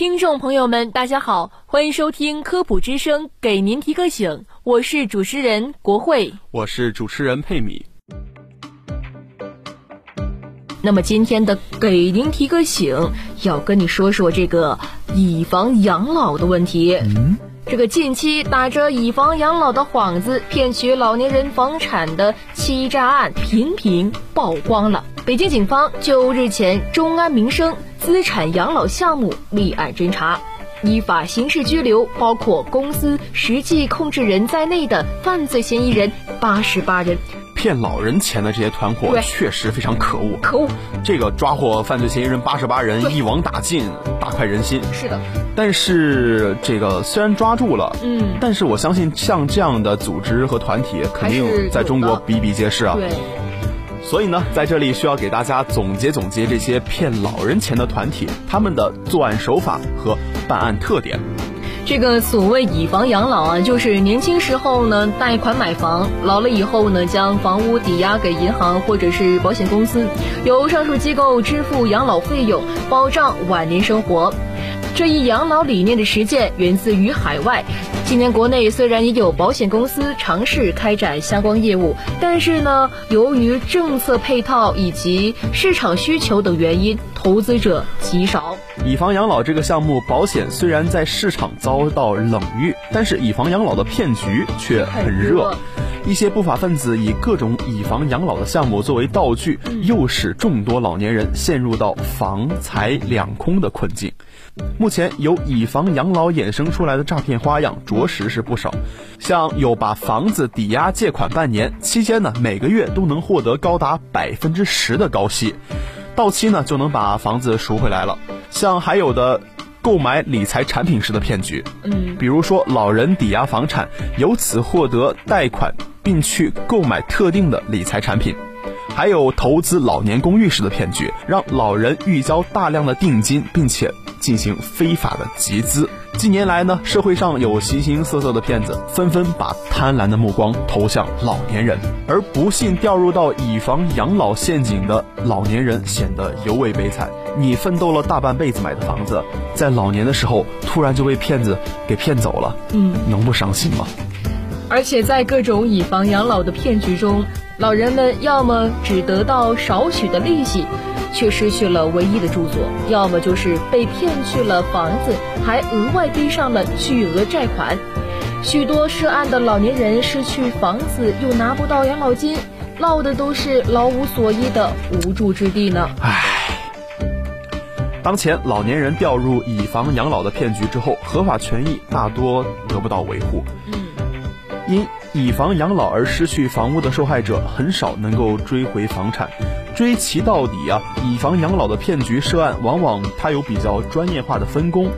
听众朋友们，大家好，欢迎收听科普之声，给您提个醒，我是主持人国慧，我是主持人佩米。那么今天的给您提个醒，要跟你说说这个以房养老的问题。嗯，这个近期打着以房养老的幌子骗取老年人房产的欺诈案频频曝光了。北京警方就日前中安民生资产养老项目立案侦查，依法刑事拘留包括公司实际控制人在内的犯罪嫌疑人八十八人。骗老人钱的这些团伙确实非常可恶，可恶！这个抓获犯罪嫌疑人八十八人，一网打尽，大快人心。是的。但是这个虽然抓住了，嗯，但是我相信像这样的组织和团体肯定在中国比比皆是啊。对。所以呢，在这里需要给大家总结总结这些骗老人钱的团体，他们的作案手法和办案特点。这个所谓以房养老啊，就是年轻时候呢贷款买房，老了以后呢将房屋抵押给银行或者是保险公司，由上述机构支付养老费用，保障晚年生活。这一养老理念的实践源自于海外。今年国内虽然也有保险公司尝试开展相关业务，但是呢，由于政策配套以及市场需求等原因，投资者极少。以房养老这个项目，保险虽然在市场遭到冷遇，但是以房养老的骗局却很热。一些不法分子以各种以房养老的项目作为道具，诱使众多老年人陷入到房财两空的困境。目前由以房养老衍生出来的诈骗花样着实是不少，像有把房子抵押借款半年，期间呢每个月都能获得高达百分之十的高息，到期呢就能把房子赎回来了。像还有的购买理财产品时的骗局，嗯，比如说老人抵押房产，由此获得贷款，并去购买特定的理财产品。还有投资老年公寓式的骗局，让老人预交大量的定金，并且进行非法的集资。近年来呢，社会上有形形色色的骗子，纷纷把贪婪的目光投向老年人，而不幸掉入到以房养老陷阱的老年人显得尤为悲惨。你奋斗了大半辈子买的房子，在老年的时候突然就被骗子给骗走了，嗯，能不伤心吗？而且在各种以房养老的骗局中，老人们要么只得到少许的利息，却失去了唯一的住所；要么就是被骗去了房子，还额外背上了巨额债款。许多涉案的老年人失去房子又拿不到养老金，落的都是老无所依的无助之地呢。唉，当前老年人掉入以房养老的骗局之后，合法权益大多得不到维护。因。以房养老而失去房屋的受害者很少能够追回房产，追其到底啊！以房养老的骗局涉案，往往它有比较专业化的分工，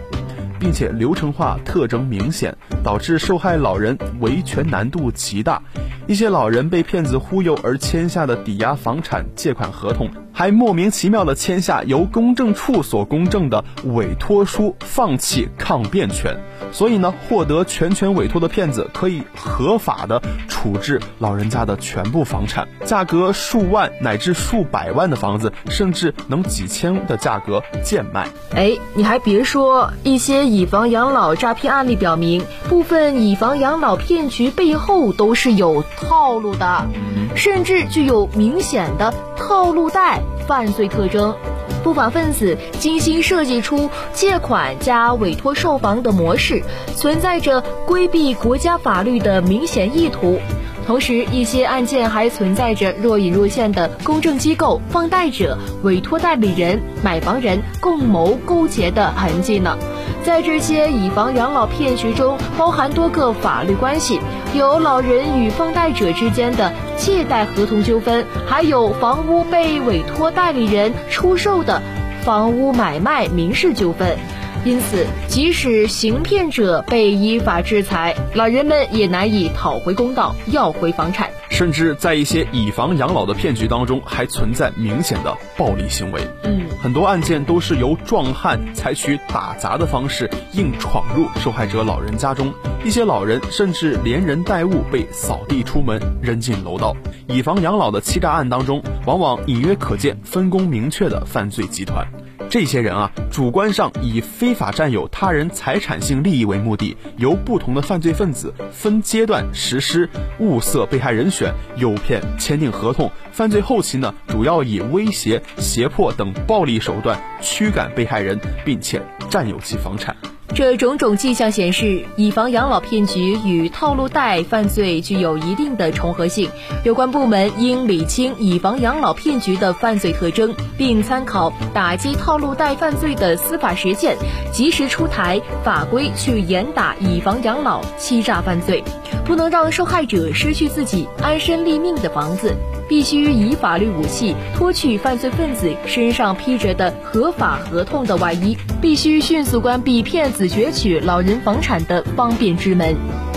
并且流程化特征明显，导致受害老人维权难度极大。一些老人被骗子忽悠而签下的抵押房产借款合同，还莫名其妙的签下由公证处所公证的委托书，放弃抗辩权。所以呢，获得全权委托的骗子可以合法的处置老人家的全部房产，价格数万乃至数百万的房子，甚至能几千的价格贱卖。哎，你还别说，一些以房养老诈骗案例表明，部分以房养老骗局背后都是有套路的，甚至具有明显的套路贷犯罪特征。不法分子精心设计出借款加委托售房的模式，存在着规避国家法律的明显意图。同时，一些案件还存在着若隐若现的公证机构、放贷者、委托代理人、买房人共谋勾结的痕迹呢。在这些以房养老骗局中，包含多个法律关系，有老人与放贷者之间的借贷合同纠纷，还有房屋被委托代理人出售的房屋买卖民事纠纷。因此，即使行骗者被依法制裁，老人们也难以讨回公道、要回房产。甚至在一些以房养老的骗局当中，还存在明显的暴力行为。嗯，很多案件都是由壮汉采取打砸的方式，硬闯入受害者老人家中，一些老人甚至连人带物被扫地出门，扔进楼道。以房养老的欺诈案当中，往往隐约可见分工明确的犯罪集团。这些人啊，主观上以非法占有他人财产性利益为目的，由不同的犯罪分子分阶段实施物色被害人选、诱骗、签订合同。犯罪后期呢，主要以威胁、胁迫等暴力手段驱赶被害人，并且占有其房产。这种种迹象显示，以房养老骗局与套路贷犯罪具有一定的重合性。有关部门应理清以房养老骗局的犯罪特征，并参考打击套路贷犯罪的司法实践，及时出台法规去严打以房养老欺诈犯罪，不能让受害者失去自己安身立命的房子。必须以法律武器脱去犯罪分子身上披着的合法合同的外衣，必须迅速关闭骗子此攫取老人房产的方便之门。